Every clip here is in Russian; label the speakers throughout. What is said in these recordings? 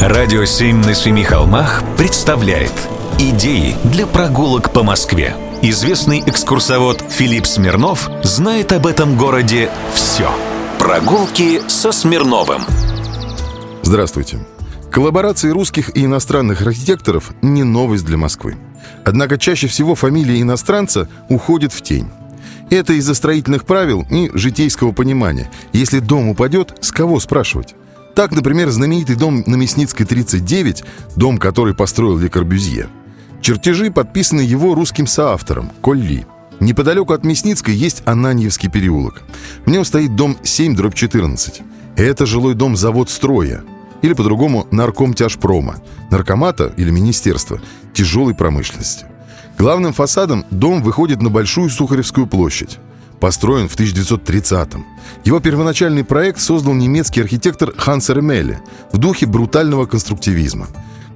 Speaker 1: Радио «Семь на семи холмах» представляет Идеи для прогулок по Москве. Известный экскурсовод Филипп Смирнов знает об этом городе все. Прогулки со Смирновым.
Speaker 2: Здравствуйте. Коллаборации русских и иностранных архитекторов не новость для Москвы. Однако чаще всего фамилия иностранца уходит в тень. Это из-за строительных правил и житейского понимания. Если дом упадет, с кого спрашивать? Так, например, знаменитый дом на Мясницкой 39, дом, который построил Ле Корбюзье. Чертежи подписаны его русским соавтором, Колли. Неподалеку от Мясницкой есть Ананьевский переулок. В нем стоит дом 7, дробь 14. Это жилой дом завод строя, или по-другому нарком тяжпрома, наркомата или министерства тяжелой промышленности. Главным фасадом дом выходит на Большую Сухаревскую площадь. Построен в 1930-м. Его первоначальный проект создал немецкий архитектор Хансер Мелле в духе брутального конструктивизма.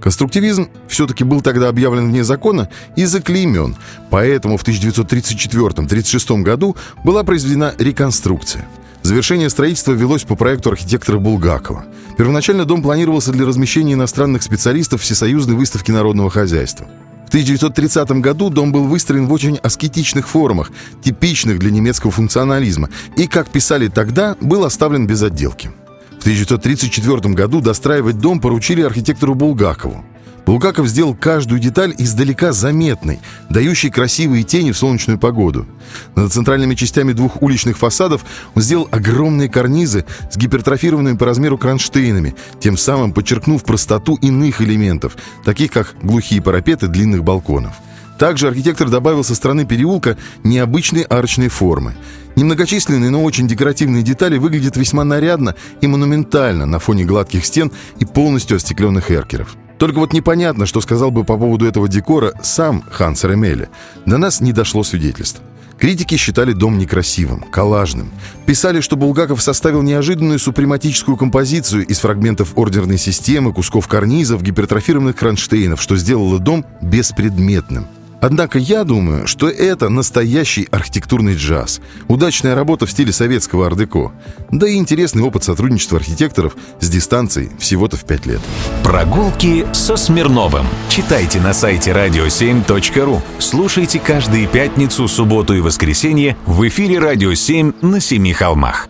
Speaker 2: Конструктивизм все-таки был тогда объявлен вне закона и заклеймен, поэтому в 1934-36 году была произведена реконструкция. Завершение строительства велось по проекту архитектора Булгакова. Первоначально дом планировался для размещения иностранных специалистов Всесоюзной выставки народного хозяйства. В 1930 году дом был выстроен в очень аскетичных формах, типичных для немецкого функционализма, и, как писали тогда, был оставлен без отделки. В 1934 году достраивать дом поручили архитектору Булгакову. Булгаков сделал каждую деталь издалека заметной, дающей красивые тени в солнечную погоду. Над центральными частями двух уличных фасадов он сделал огромные карнизы с гипертрофированными по размеру кронштейнами, тем самым подчеркнув простоту иных элементов, таких как глухие парапеты длинных балконов. Также архитектор добавил со стороны переулка необычные арочные формы. Немногочисленные, но очень декоративные детали выглядят весьма нарядно и монументально на фоне гладких стен и полностью остекленных эркеров. Только вот непонятно, что сказал бы по поводу этого декора сам Ханс Ремеле. До нас не дошло свидетельств. Критики считали дом некрасивым, коллажным. Писали, что Булгаков составил неожиданную супрематическую композицию из фрагментов ордерной системы, кусков карнизов, гипертрофированных кронштейнов, что сделало дом беспредметным. Однако я думаю, что это настоящий архитектурный джаз. Удачная работа в стиле советского ар-деко. Да и интересный опыт сотрудничества архитекторов с дистанцией всего-то в пять лет.
Speaker 1: Прогулки со Смирновым. Читайте на сайте radio7.ru. Слушайте каждые пятницу, субботу и воскресенье в эфире «Радио 7» на Семи холмах.